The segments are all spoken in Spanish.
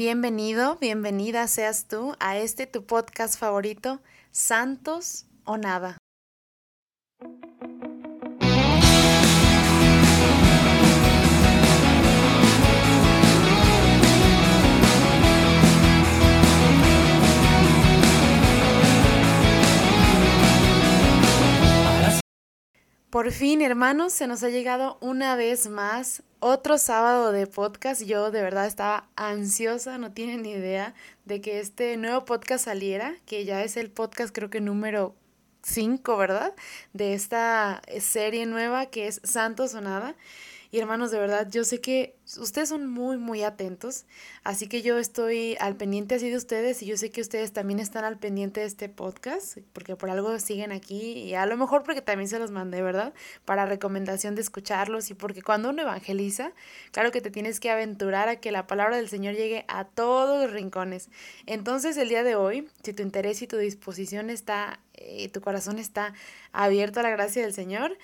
Bienvenido, bienvenida seas tú a este tu podcast favorito, Santos o Nada. Por fin, hermanos, se nos ha llegado una vez más otro sábado de podcast. Yo de verdad estaba ansiosa, no tienen ni idea de que este nuevo podcast saliera, que ya es el podcast creo que número 5, ¿verdad? De esta serie nueva que es Santos o Nada. Y hermanos, de verdad, yo sé que ustedes son muy, muy atentos, así que yo estoy al pendiente así de ustedes y yo sé que ustedes también están al pendiente de este podcast, porque por algo siguen aquí y a lo mejor porque también se los mandé, ¿verdad? Para recomendación de escucharlos y porque cuando uno evangeliza, claro que te tienes que aventurar a que la palabra del Señor llegue a todos los rincones. Entonces, el día de hoy, si tu interés y tu disposición está, eh, tu corazón está abierto a la gracia del Señor,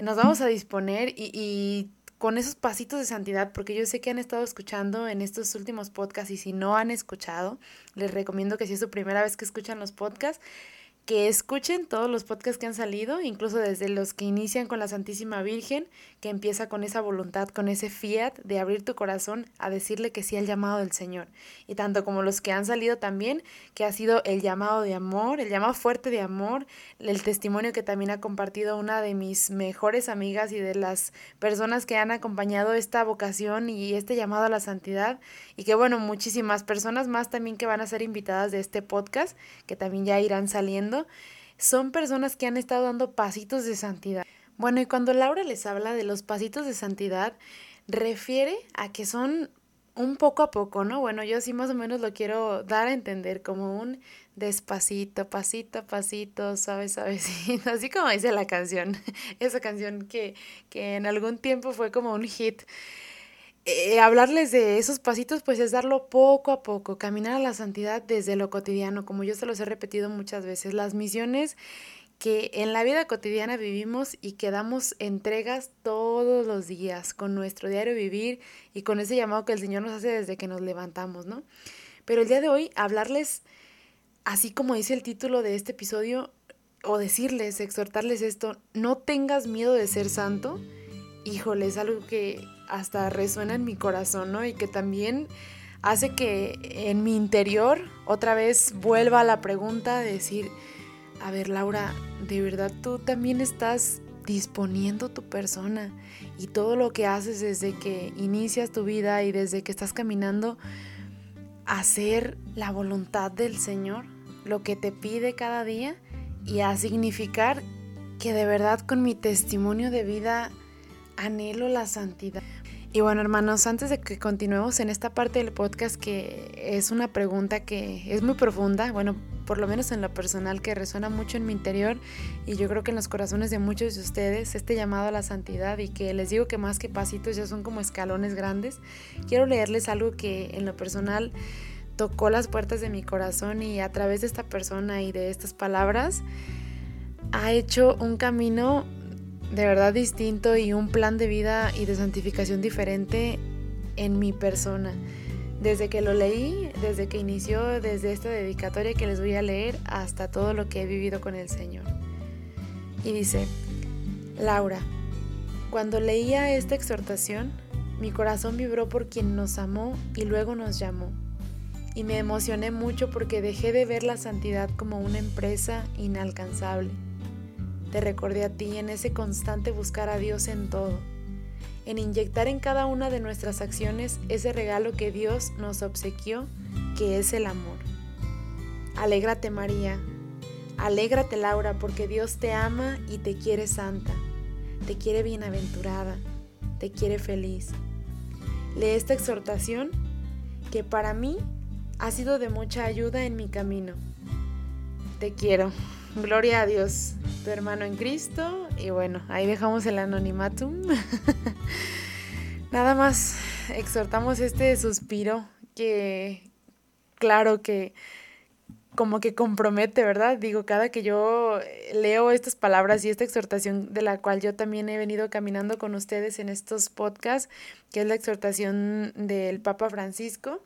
nos vamos a disponer y, y con esos pasitos de santidad, porque yo sé que han estado escuchando en estos últimos podcasts y si no han escuchado, les recomiendo que si es su primera vez que escuchan los podcasts, que escuchen todos los podcasts que han salido, incluso desde los que inician con la Santísima Virgen, que empieza con esa voluntad, con ese fiat de abrir tu corazón a decirle que sí al llamado del Señor. Y tanto como los que han salido también, que ha sido el llamado de amor, el llamado fuerte de amor, el testimonio que también ha compartido una de mis mejores amigas y de las personas que han acompañado esta vocación y este llamado a la santidad. Y que bueno, muchísimas personas más también que van a ser invitadas de este podcast, que también ya irán saliendo son personas que han estado dando pasitos de santidad. Bueno, y cuando Laura les habla de los pasitos de santidad, refiere a que son un poco a poco, ¿no? Bueno, yo sí más o menos lo quiero dar a entender como un despacito, pasito, pasito, suave, suavecito, así como dice la canción, esa canción que, que en algún tiempo fue como un hit. Eh, hablarles de esos pasitos, pues es darlo poco a poco, caminar a la santidad desde lo cotidiano, como yo se los he repetido muchas veces, las misiones que en la vida cotidiana vivimos y que damos entregas todos los días con nuestro diario vivir y con ese llamado que el Señor nos hace desde que nos levantamos, ¿no? Pero el día de hoy hablarles, así como dice el título de este episodio, o decirles, exhortarles esto, no tengas miedo de ser santo, híjole, es algo que hasta resuena en mi corazón, ¿no? Y que también hace que en mi interior otra vez vuelva a la pregunta de decir, a ver Laura, ¿de verdad tú también estás disponiendo tu persona y todo lo que haces desde que inicias tu vida y desde que estás caminando hacer la voluntad del Señor, lo que te pide cada día y a significar que de verdad con mi testimonio de vida anhelo la santidad. Y bueno, hermanos, antes de que continuemos en esta parte del podcast, que es una pregunta que es muy profunda, bueno, por lo menos en lo personal, que resuena mucho en mi interior y yo creo que en los corazones de muchos de ustedes, este llamado a la santidad y que les digo que más que pasitos ya son como escalones grandes, quiero leerles algo que en lo personal tocó las puertas de mi corazón y a través de esta persona y de estas palabras ha hecho un camino de verdad distinto y un plan de vida y de santificación diferente en mi persona. Desde que lo leí, desde que inició, desde esta dedicatoria que les voy a leer, hasta todo lo que he vivido con el Señor. Y dice, Laura, cuando leía esta exhortación, mi corazón vibró por quien nos amó y luego nos llamó. Y me emocioné mucho porque dejé de ver la santidad como una empresa inalcanzable te recordé a ti en ese constante buscar a Dios en todo, en inyectar en cada una de nuestras acciones ese regalo que Dios nos obsequió, que es el amor. Alégrate María, alégrate Laura, porque Dios te ama y te quiere santa, te quiere bienaventurada, te quiere feliz. Lee esta exhortación que para mí ha sido de mucha ayuda en mi camino. Te quiero. Gloria a Dios, tu hermano en Cristo. Y bueno, ahí dejamos el anonimatum. Nada más exhortamos este suspiro que, claro que como que compromete, ¿verdad? Digo, cada que yo leo estas palabras y esta exhortación de la cual yo también he venido caminando con ustedes en estos podcasts, que es la exhortación del Papa Francisco,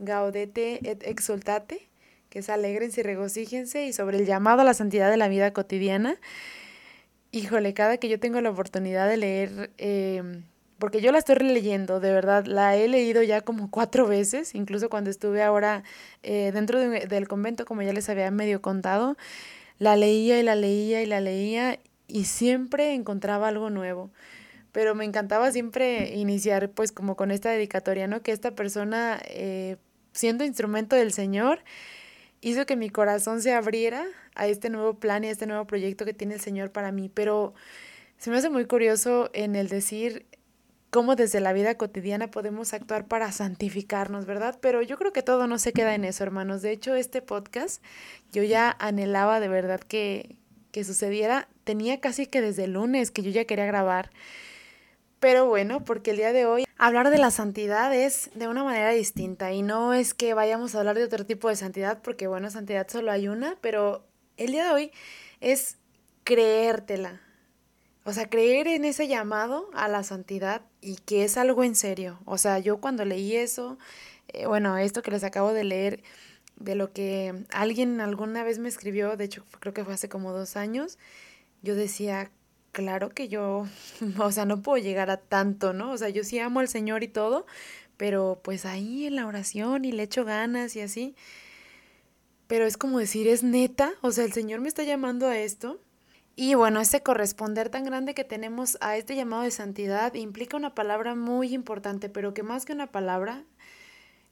Gaudete et exultate, que es alegrense y regocíjense, y sobre el llamado a la santidad de la vida cotidiana. Híjole, cada que yo tengo la oportunidad de leer, em, porque yo la estoy releyendo, de verdad, la he leído ya como cuatro veces, incluso cuando estuve ahora eh, dentro del convento, como ya les había medio contado, la leía y la leía y la leía y siempre encontraba algo nuevo. Pero me encantaba siempre iniciar pues como con esta dedicatoria, ¿no? Que esta persona, eh, siendo instrumento del Señor, hizo que mi corazón se abriera a este nuevo plan y a este nuevo proyecto que tiene el Señor para mí. Pero se me hace muy curioso en el decir cómo desde la vida cotidiana podemos actuar para santificarnos, ¿verdad? Pero yo creo que todo no se queda en eso, hermanos. De hecho, este podcast yo ya anhelaba de verdad que, que sucediera. Tenía casi que desde el lunes que yo ya quería grabar. Pero bueno, porque el día de hoy hablar de la santidad es de una manera distinta y no es que vayamos a hablar de otro tipo de santidad, porque bueno, santidad solo hay una, pero el día de hoy es creértela. O sea, creer en ese llamado a la santidad y que es algo en serio. O sea, yo cuando leí eso, eh, bueno, esto que les acabo de leer, de lo que alguien alguna vez me escribió, de hecho creo que fue hace como dos años, yo decía, claro que yo, o sea, no puedo llegar a tanto, ¿no? O sea, yo sí amo al Señor y todo, pero pues ahí en la oración y le echo ganas y así. Pero es como decir, es neta, o sea, el Señor me está llamando a esto. Y bueno, ese corresponder tan grande que tenemos a este llamado de santidad implica una palabra muy importante, pero que más que una palabra,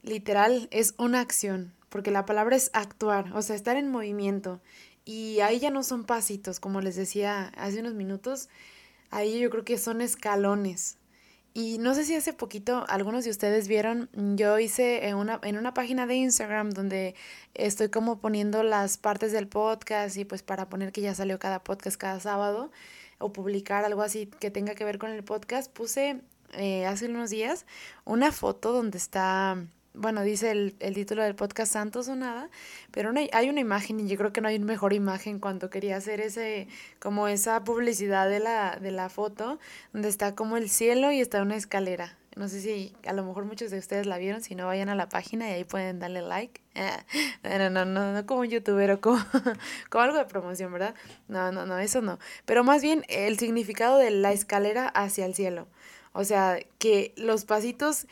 literal, es una acción, porque la palabra es actuar, o sea, estar en movimiento. Y ahí ya no son pasitos, como les decía hace unos minutos, ahí yo creo que son escalones. Y no sé si hace poquito algunos de ustedes vieron, yo hice en una, en una página de Instagram donde estoy como poniendo las partes del podcast y pues para poner que ya salió cada podcast cada sábado o publicar algo así que tenga que ver con el podcast, puse eh, hace unos días una foto donde está bueno, dice el, el, título del podcast Santos o nada, pero hay, hay, una imagen y yo creo que no hay una mejor imagen cuando quería hacer ese, como esa publicidad de la, de la foto, donde está como el cielo y está una escalera. No sé si a lo mejor muchos de ustedes la vieron, si no vayan a la página y ahí pueden darle like. no, no, no, no como un youtuber o como, como algo de promoción, ¿verdad? No, no, no, eso no. Pero más bien el significado de la escalera hacia el cielo. O sea, que los pasitos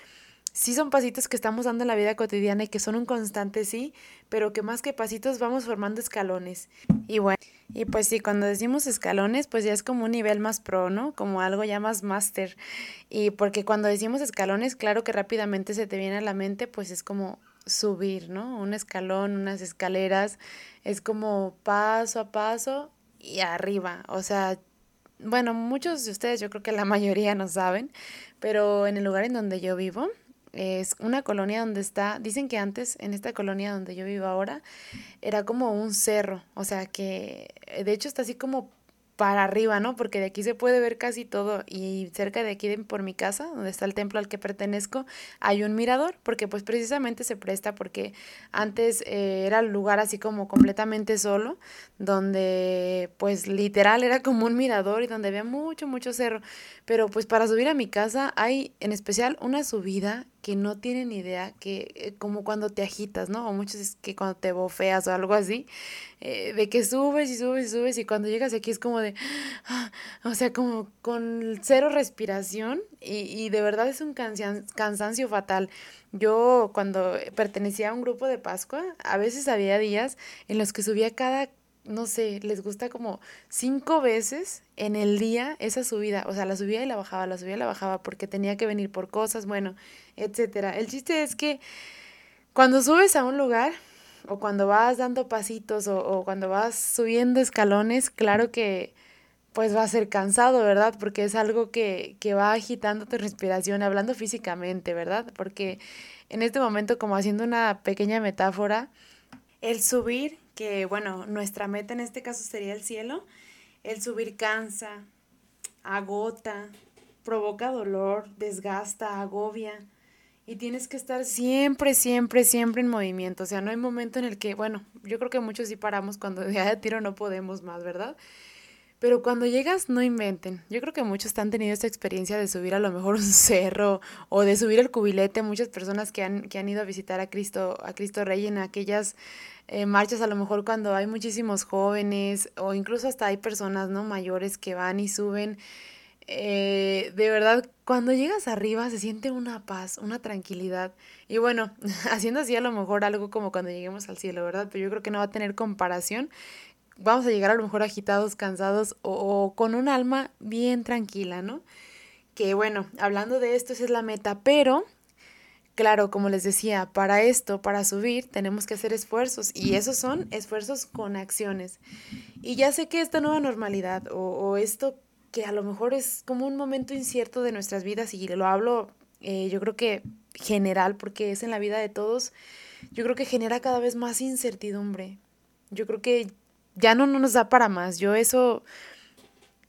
sí son pasitos que estamos dando en la vida cotidiana y que son un constante, sí, pero que más que pasitos vamos formando escalones. Y bueno, y pues sí, cuando decimos escalones, pues ya es como un nivel más pro, ¿no? Como algo ya más máster. Y porque cuando decimos escalones, claro que rápidamente se te viene a la mente, pues es como subir, ¿no? Un escalón, unas escaleras, es como paso a paso y arriba. O sea, bueno, muchos de ustedes, yo creo que la mayoría no saben, pero en el lugar en donde yo vivo, es una colonia donde está, dicen que antes en esta colonia donde yo vivo ahora era como un cerro, o sea que de hecho está así como para arriba, ¿no? Porque de aquí se puede ver casi todo y cerca de aquí por mi casa, donde está el templo al que pertenezco, hay un mirador, porque pues precisamente se presta porque antes eh, era el lugar así como completamente solo, donde pues literal era como un mirador y donde había mucho, mucho cerro, pero pues para subir a mi casa hay en especial una subida que no tienen idea, que eh, como cuando te agitas, ¿no? O muchos es que cuando te bofeas o algo así, eh, de que subes y subes y subes y cuando llegas aquí es como de, o sea, como con cero respiración y, y de verdad es un cansancio fatal. Yo cuando pertenecía a un grupo de Pascua, a veces había días en los que subía cada no sé, les gusta como cinco veces en el día esa subida. O sea, la subía y la bajaba, la subía y la bajaba porque tenía que venir por cosas, bueno, etcétera. El chiste es que cuando subes a un lugar o cuando vas dando pasitos o, o cuando vas subiendo escalones, claro que pues va a ser cansado, ¿verdad? Porque es algo que, que va agitando tu respiración, hablando físicamente, ¿verdad? Porque en este momento, como haciendo una pequeña metáfora, el subir que bueno, nuestra meta en este caso sería el cielo, el subir cansa, agota, provoca dolor, desgasta, agobia. Y tienes que estar siempre, siempre, siempre en movimiento. O sea, no hay momento en el que, bueno, yo creo que muchos sí paramos cuando ya de tiro no podemos más, ¿verdad? Pero cuando llegas, no inventen. Yo creo que muchos han tenido esta experiencia de subir a lo mejor un cerro o de subir el cubilete. Muchas personas que han, que han ido a visitar a Cristo, a Cristo Rey en aquellas eh, marchas, a lo mejor cuando hay muchísimos jóvenes o incluso hasta hay personas no mayores que van y suben. Eh, de verdad, cuando llegas arriba se siente una paz, una tranquilidad. Y bueno, haciendo así a lo mejor algo como cuando lleguemos al cielo, ¿verdad? Pero yo creo que no va a tener comparación vamos a llegar a lo mejor agitados, cansados o, con un alma bien tranquila, ¿no? Que bueno, hablando de esto, esa es la meta, pero claro, como les decía, para esto, para subir, tenemos que hacer esfuerzos y esos son esfuerzos con acciones. Y ya sé que esta nueva normalidad o, o esto que a lo mejor es como un momento incierto de nuestras vidas y lo hablo eh, yo creo que general porque es en la vida de todos, yo creo que genera cada vez más incertidumbre. Yo creo que ya no, nos da para más. Yo eso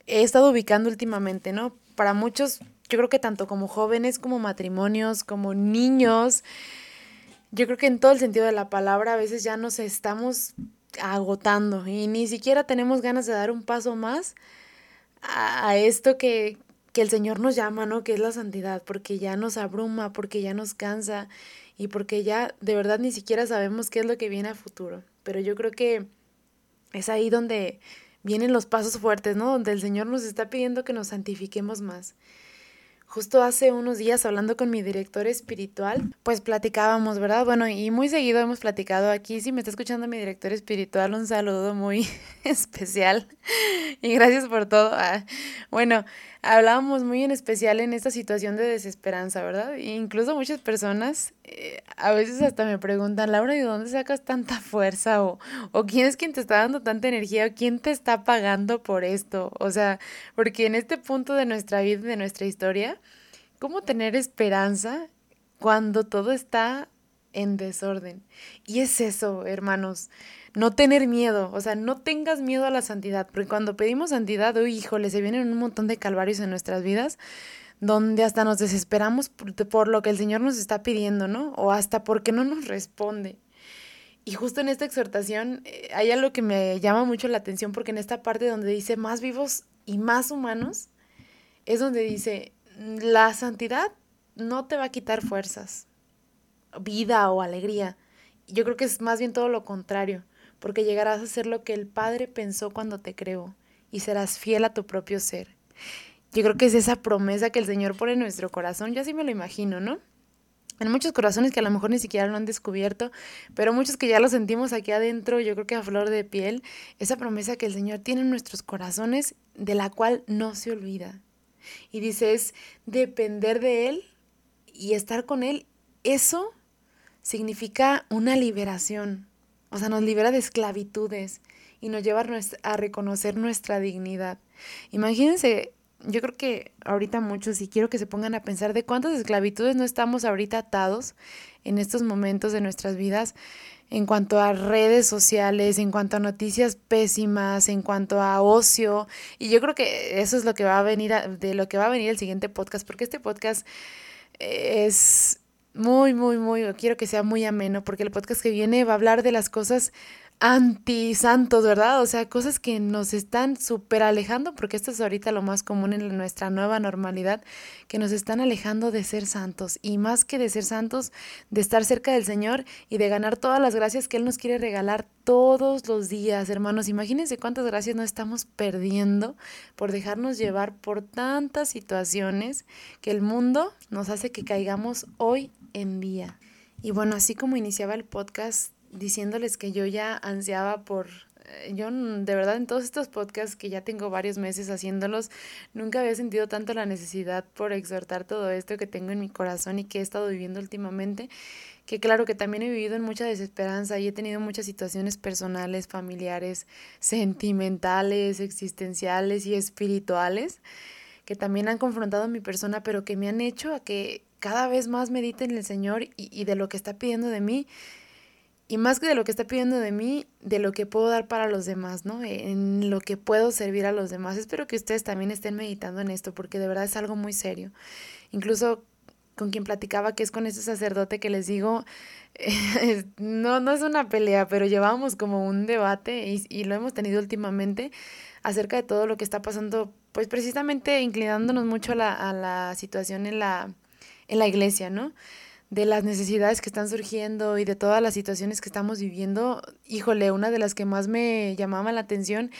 he estado ubicando últimamente, ¿no? Para muchos, yo creo que tanto como jóvenes, como matrimonios, como niños, yo creo que en todo el sentido de la palabra a veces ya nos estamos agotando y ni siquiera tenemos ganas de dar un paso más a, esto que, que el Señor nos llama, ¿no? Que es la santidad, porque ya nos abruma, porque ya nos cansa y porque ya de verdad ni siquiera sabemos qué es lo que viene a futuro. Pero yo creo que es ahí donde vienen los pasos fuertes, ¿no? Donde el Señor nos está pidiendo que nos santifiquemos más. Justo hace unos días hablando con mi director espiritual, pues platicábamos, ¿verdad? Bueno, y muy seguido hemos platicado aquí. Si me está escuchando mi director espiritual, un saludo muy especial y gracias por todo. Ah, bueno, hablábamos muy en especial en esta situación de desesperanza, ¿verdad? E incluso muchas personas eh, a veces hasta me preguntan, Laura, ¿de dónde sacas tanta fuerza? O, o quién es quien te está dando tanta energía, o quién te está pagando por esto. O sea, porque en este punto de nuestra vida, de nuestra historia, ¿cómo tener esperanza cuando todo está en desorden? Y es eso, hermanos no tener miedo, o sea, no tengas miedo a la santidad, porque cuando pedimos santidad, uy, híjole, se vienen un montón de calvarios en nuestras vidas, donde hasta nos desesperamos por, lo que el Señor nos está pidiendo, ¿no? O hasta porque no nos responde. Y justo en esta exhortación eh, hay algo que me llama mucho la atención, porque en esta parte donde dice más vivos y más humanos, es donde dice, la santidad no te va a quitar fuerzas, vida o alegría. Yo creo que es más bien todo lo contrario porque llegarás a ser lo que el Padre pensó cuando te creó y serás fiel a tu propio ser. Yo creo que es esa promesa que el Señor pone en nuestro corazón, yo así me lo imagino, ¿no? En muchos corazones que a lo mejor ni siquiera lo han descubierto, pero muchos que ya lo sentimos aquí adentro, yo creo que a flor de piel, esa promesa que el Señor tiene en nuestros corazones, de la cual no se olvida. Y dice, es depender de Él y estar con Él. Eso significa una liberación, o sea, nos libera de esclavitudes y nos lleva a reconocer nuestra dignidad. Imagínense, yo creo que ahorita muchos, y quiero que se pongan a pensar de cuántas esclavitudes no estamos ahorita atados en estos momentos de nuestras vidas en cuanto a redes sociales, en cuanto a noticias pésimas, en cuanto a ocio. Y yo creo que eso es lo que va a venir, de lo que va a venir el siguiente podcast, porque este podcast es muy, muy, muy, quiero que sea muy ameno, porque el podcast que viene va a hablar de las cosas anti-santos, ¿verdad? O sea, cosas que nos están súper alejando, porque esto es ahorita lo más común en nuestra nueva normalidad, que nos están alejando de ser santos. Y más que de ser santos, de estar cerca del Señor y de ganar todas las gracias que Él nos quiere regalar todos los días, hermanos. Imagínense cuántas gracias no estamos perdiendo por dejarnos llevar por tantas situaciones que el mundo nos hace que caigamos hoy en día. Y bueno, así como iniciaba el podcast diciéndoles que yo ya ansiaba por eh, yo de verdad en todos estos podcasts que ya tengo varios meses haciéndolos, nunca había sentido tanto la necesidad por exhortar todo esto que tengo en mi corazón y que he estado viviendo últimamente, que claro que también he vivido en mucha desesperanza y he tenido muchas situaciones personales, familiares, sentimentales, existenciales y espirituales que también han confrontado a mi persona, pero que me han hecho a que cada vez más medite en el Señor y, y de lo que está pidiendo de mí y más que de lo que está pidiendo de mí, de lo que puedo dar para los demás, ¿no? En lo que puedo servir a los demás. Espero que ustedes también estén meditando en esto, porque de verdad es algo muy serio. Incluso con quien platicaba, que es con ese sacerdote que les digo, no, no es una pelea, pero llevamos como un debate y, y, lo hemos tenido últimamente acerca de todo lo que está pasando, pues precisamente inclinándonos mucho a la, a la situación en la, en la iglesia, ¿no? De las necesidades que están surgiendo y de todas las situaciones que estamos viviendo. Híjole, una de las que más me llamaba la atención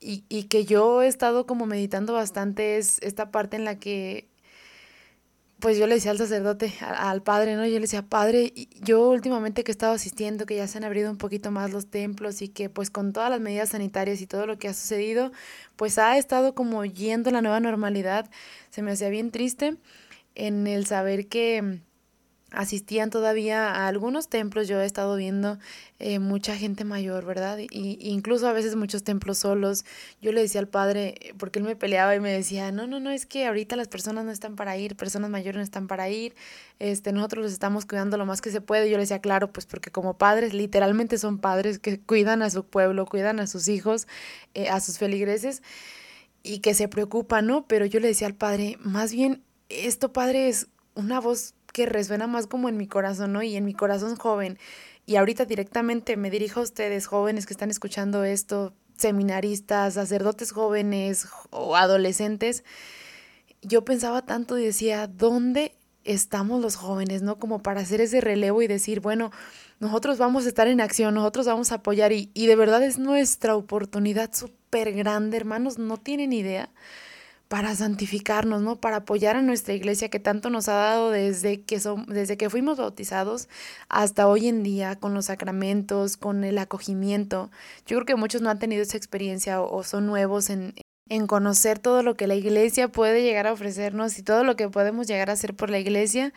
y, y que yo he estado como meditando bastante es esta parte en la que pues yo le decía al sacerdote, al padre, ¿no? Yo le decía, padre, yo últimamente que he estado asistiendo, que ya se han abrido un poquito más los templos y que pues con todas las medidas sanitarias y todo lo que ha sucedido, pues ha estado como yendo la nueva normalidad, se me hacía bien triste en el saber que asistían todavía a algunos templos, yo he estado viendo eh, mucha gente mayor, ¿verdad? Y, incluso a veces muchos templos solos. Yo le decía al padre, porque él me peleaba y me decía, no, no, no, es que ahorita las personas no están para ir, personas mayores no están para ir, este, nosotros los estamos cuidando lo más que se puede. Yo le decía, claro, pues porque como padres, literalmente son padres que cuidan a su pueblo, cuidan a sus hijos, eh, a sus feligreses y que se preocupan, ¿no? Pero yo le decía al padre, más bien, esto, padre, es una voz que resuena más como en mi corazón, ¿no? Y en mi corazón joven. Y ahorita directamente me dirijo a ustedes, jóvenes que están escuchando esto, seminaristas, sacerdotes jóvenes o adolescentes. Yo pensaba tanto y decía, ¿dónde estamos los jóvenes, no? Como para hacer ese relevo y decir, bueno, nosotros vamos a estar en acción, nosotros vamos a apoyar y, y de verdad es nuestra oportunidad súper grande, hermanos, no tienen idea para santificarnos, ¿no? Para apoyar a nuestra iglesia que tanto nos ha dado desde que, son, desde que fuimos bautizados hasta hoy en día, con los sacramentos, con el acogimiento. Yo creo que muchos no han tenido esa experiencia o, son nuevos en, en conocer todo lo que la iglesia puede llegar a ofrecernos y todo lo que podemos llegar a hacer por la iglesia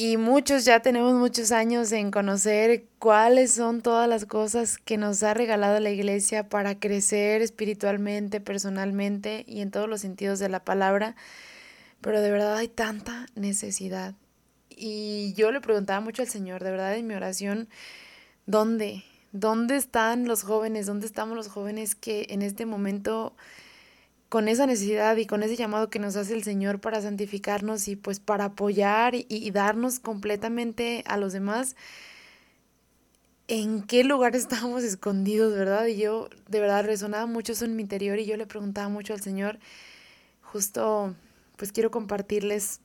y muchos ya tenemos muchos años en conocer cuáles son todas las cosas que nos ha regalado la iglesia para crecer espiritualmente, personalmente y en todos los sentidos de la palabra. Pero de verdad hay tanta necesidad. Y yo le preguntaba mucho al Señor, de verdad en mi oración, ¿dónde? ¿Dónde están los jóvenes? ¿Dónde estamos los jóvenes que en este momento con esa necesidad y con ese llamado que nos hace el Señor para santificarnos y pues para apoyar y, darnos completamente a los demás, ¿en qué lugar estábamos escondidos, verdad? Y yo de verdad resonaba mucho eso en mi interior y yo le preguntaba mucho al Señor, justo pues quiero compartirles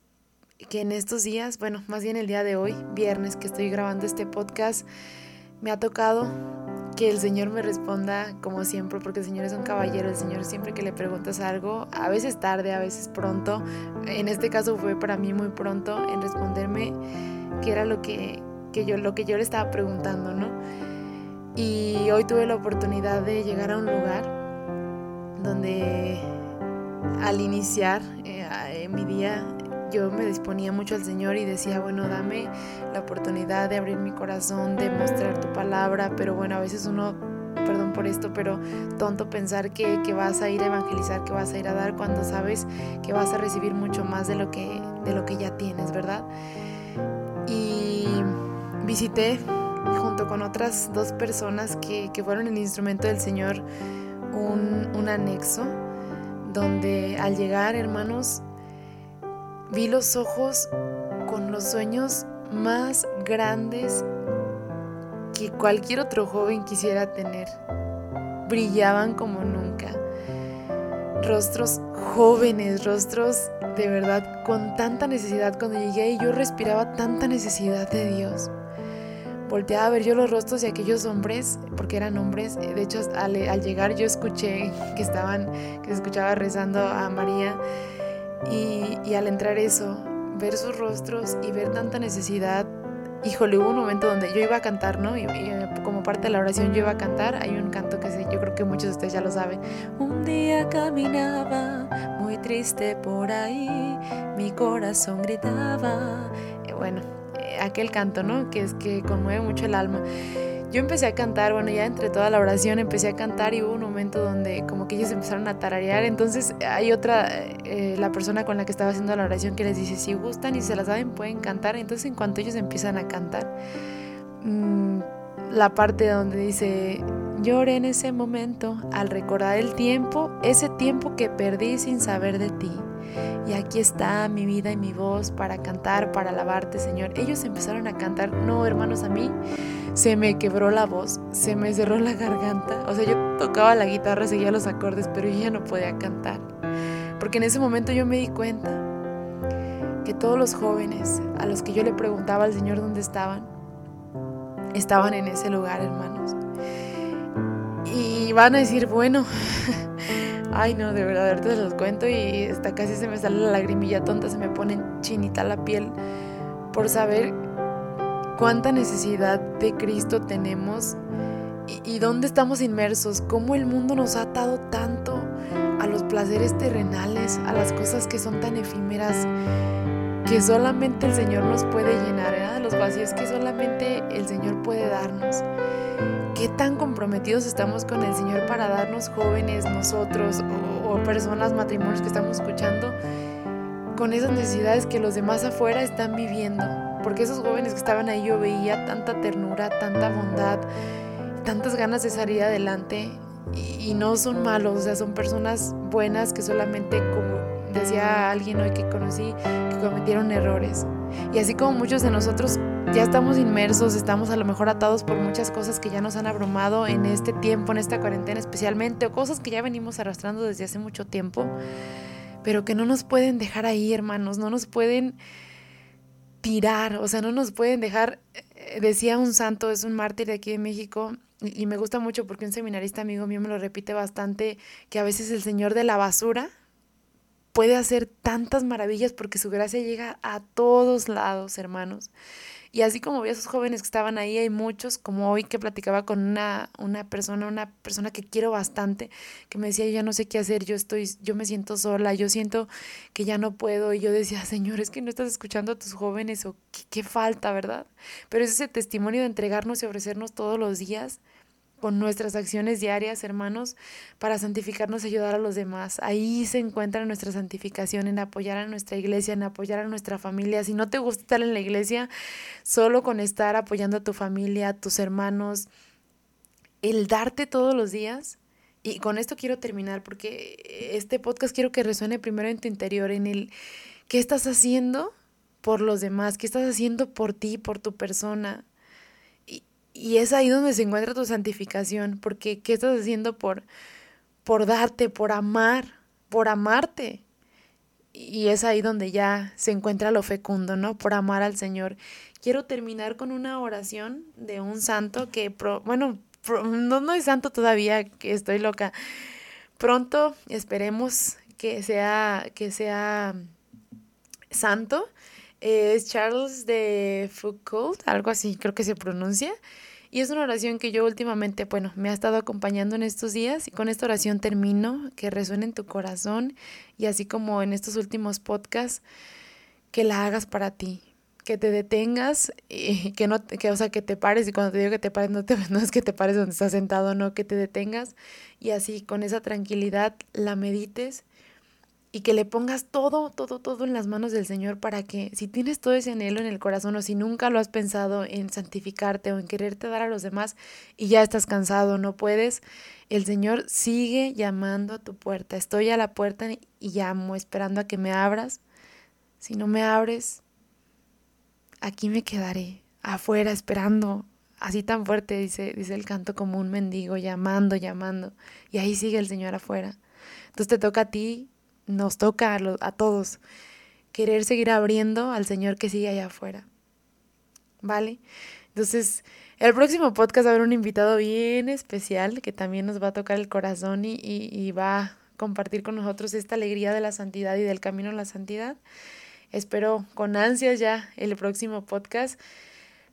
que en estos días, bueno, más bien el día de hoy, viernes que estoy grabando este podcast, me ha tocado que el Señor me responda como siempre, porque el Señor es un caballero, el Señor siempre que le preguntas algo, a veces tarde, a veces pronto, en este caso fue para mí muy pronto en responderme qué era lo que, que yo, lo que yo le estaba preguntando, ¿no? Y hoy tuve la oportunidad de llegar a un lugar donde al iniciar eh, mi día yo me disponía mucho al Señor y decía, bueno, dame la oportunidad de abrir mi corazón, de mostrar tu palabra, pero bueno, a veces uno, perdón por esto, pero tonto pensar que, que vas a ir a evangelizar, que vas a ir a dar cuando sabes que vas a recibir mucho más de lo que, de lo que ya tienes, ¿verdad? Y visité junto con otras dos personas que, que fueron el instrumento del Señor un, un anexo donde al llegar, hermanos, Vi los ojos con los sueños más grandes que cualquier otro joven quisiera tener. Brillaban como nunca. Rostros jóvenes, rostros de verdad con tanta necesidad. Cuando llegué y yo respiraba tanta necesidad de Dios. Volteaba a ver yo los rostros de aquellos hombres, porque eran hombres. De hecho, al, al llegar yo escuché que estaban, que se escuchaba rezando a María y, al entrar eso, ver sus rostros y ver tanta necesidad, híjole, hubo un momento donde yo iba a cantar, ¿no? Y, como parte de la oración yo iba a cantar, hay un canto que yo creo que muchos de ustedes ya lo saben. Un día caminaba muy triste por ahí, mi corazón gritaba. Eh, bueno, eh, aquel canto, ¿no? Que es que conmueve mucho el alma yo empecé a cantar, bueno, ya entre toda la oración empecé a cantar y hubo un momento donde como que ellos empezaron a tararear, entonces hay otra, eh, la persona con la que estaba haciendo la oración que les dice, si gustan y se la saben pueden cantar, entonces en cuanto ellos empiezan a cantar, mm, la parte donde dice, lloré en ese momento al recordar el tiempo, ese tiempo que perdí sin saber de ti y aquí está mi vida y mi voz para cantar, para alabarte, Señor. Ellos empezaron a cantar, no, hermanos, a mí se me quebró la voz, se me cerró la garganta. O sea, yo tocaba la guitarra, seguía los acordes, pero yo ya no podía cantar. Porque en ese momento yo me di cuenta que todos los jóvenes a los que yo le preguntaba al Señor dónde estaban, estaban en ese lugar, hermanos. Y van a decir, bueno, Ay, no, de verdad, ahorita se los cuento y hasta casi se me sale la lagrimilla tonta, se me pone chinita la piel por saber cuánta necesidad de Cristo tenemos y, dónde estamos inmersos, cómo el mundo nos ha atado tanto a los placeres terrenales, a las cosas que son tan efímeras que solamente el Señor nos puede llenar, ¿verdad? los vacíos que solamente el Señor puede darnos qué tan comprometidos estamos con el Señor para darnos jóvenes, nosotros o, personas, matrimonios que estamos escuchando, con esas necesidades que los demás afuera están viviendo. Porque esos jóvenes que estaban ahí yo veía tanta ternura, tanta bondad, tantas ganas de salir adelante y, no son malos, o sea, son personas buenas que solamente, como decía alguien hoy que conocí, que cometieron errores. Y así como muchos de nosotros ya estamos inmersos, estamos a lo mejor atados por muchas cosas que ya nos han abrumado en este tiempo, en esta cuarentena especialmente, o cosas que ya venimos arrastrando desde hace mucho tiempo, pero que no nos pueden dejar ahí, hermanos, no nos pueden tirar, o sea, no nos pueden dejar, eh, decía un santo, es un mártir de aquí de México, y me gusta mucho porque un seminarista amigo mío me lo repite bastante, que a veces el Señor de la basura puede hacer tantas maravillas porque su gracia llega a todos lados, hermanos. Y así como vi a esos jóvenes que estaban ahí, hay muchos, como hoy que platicaba con una, una persona, una persona que quiero bastante, que me decía, yo ya no sé qué hacer, yo estoy, yo me siento sola, yo siento que ya no puedo. Y yo decía, Señor, es que no estás escuchando a tus jóvenes o qué, qué falta, ¿verdad? Pero es ese testimonio de entregarnos y ofrecernos todos los días con nuestras acciones diarias, hermanos, para santificarnos y ayudar a los demás. Ahí se encuentra nuestra santificación, en apoyar a nuestra iglesia, en apoyar a nuestra familia. Si no te gusta estar en la iglesia, solo con estar apoyando a tu familia, a tus hermanos, el darte todos los días. Y con esto quiero terminar porque este podcast quiero que resuene primero en tu interior, en el qué estás haciendo por los demás, qué estás haciendo por ti, por tu persona, y es ahí donde se encuentra tu santificación, porque ¿qué estás haciendo por, por darte, por amar, por amarte? Y es ahí donde ya se encuentra lo fecundo, ¿no? Por amar al Señor. Quiero terminar con una oración de un santo que, bueno, no, no es santo todavía, que estoy loca. Pronto esperemos que sea, que sea santo. Es Charles de Foucault, algo así creo que se pronuncia. Y es una oración que yo últimamente, bueno, me ha estado acompañando en estos días y con esta oración termino, que resuene en tu corazón y así como en estos últimos podcasts, que la hagas para ti, que te detengas, y que no, que, o sea, que te pares y cuando te digo que te pares, no, te, no es que te pares donde estás sentado, no, que te detengas y así con esa tranquilidad la medites y que le pongas todo, todo, todo en las manos del Señor para que si tienes todo ese anhelo en el corazón o si nunca lo has pensado en santificarte o en quererte dar a los demás y ya estás cansado, no puedes, el Señor sigue llamando a tu puerta. Estoy a la puerta y llamo esperando a que me abras. Si no me abres, aquí me quedaré, afuera esperando. Así tan fuerte dice, dice el canto como un mendigo, llamando, llamando. Y ahí sigue el Señor afuera. Entonces te toca a ti nos toca a, todos querer seguir abriendo al Señor que sigue allá afuera. ¿Vale? Entonces, el próximo podcast va a haber un invitado bien especial que también nos va a tocar el corazón y, y, va a compartir con nosotros esta alegría de la santidad y del camino a la santidad. Espero con ansias ya el próximo podcast.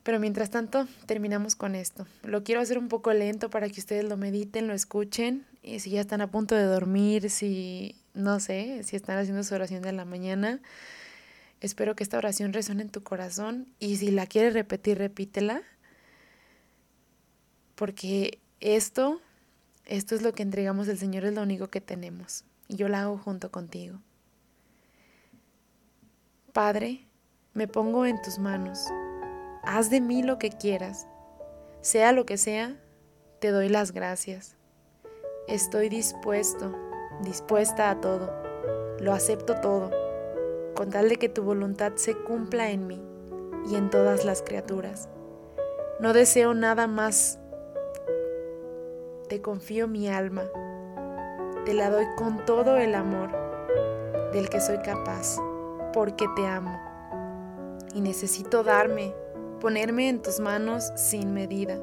Pero mientras tanto, terminamos con esto. Lo quiero hacer un poco lento para que ustedes lo mediten, lo escuchen. Y si ya están a punto de dormir, si no sé, si están haciendo su oración de la mañana, espero que esta oración resuene en tu corazón. Y si la quieres repetir, repítela. Porque esto, esto es lo que entregamos al Señor, es lo único que tenemos. Y yo la hago junto contigo. Padre, me pongo en tus manos haz de mí lo que quieras. Sea lo que sea, te doy las gracias. Estoy dispuesto, dispuesta a todo. Lo acepto todo. con tal de que tu voluntad se cumpla en mí y en todas las criaturas. No deseo nada más. Te confío mi alma. Te la doy con todo el amor del que soy capaz, porque te amo. Y necesito darme, ponerme en tus manos sin medida,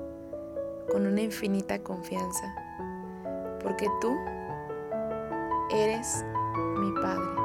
con una infinita confianza, porque tú eres mi Padre.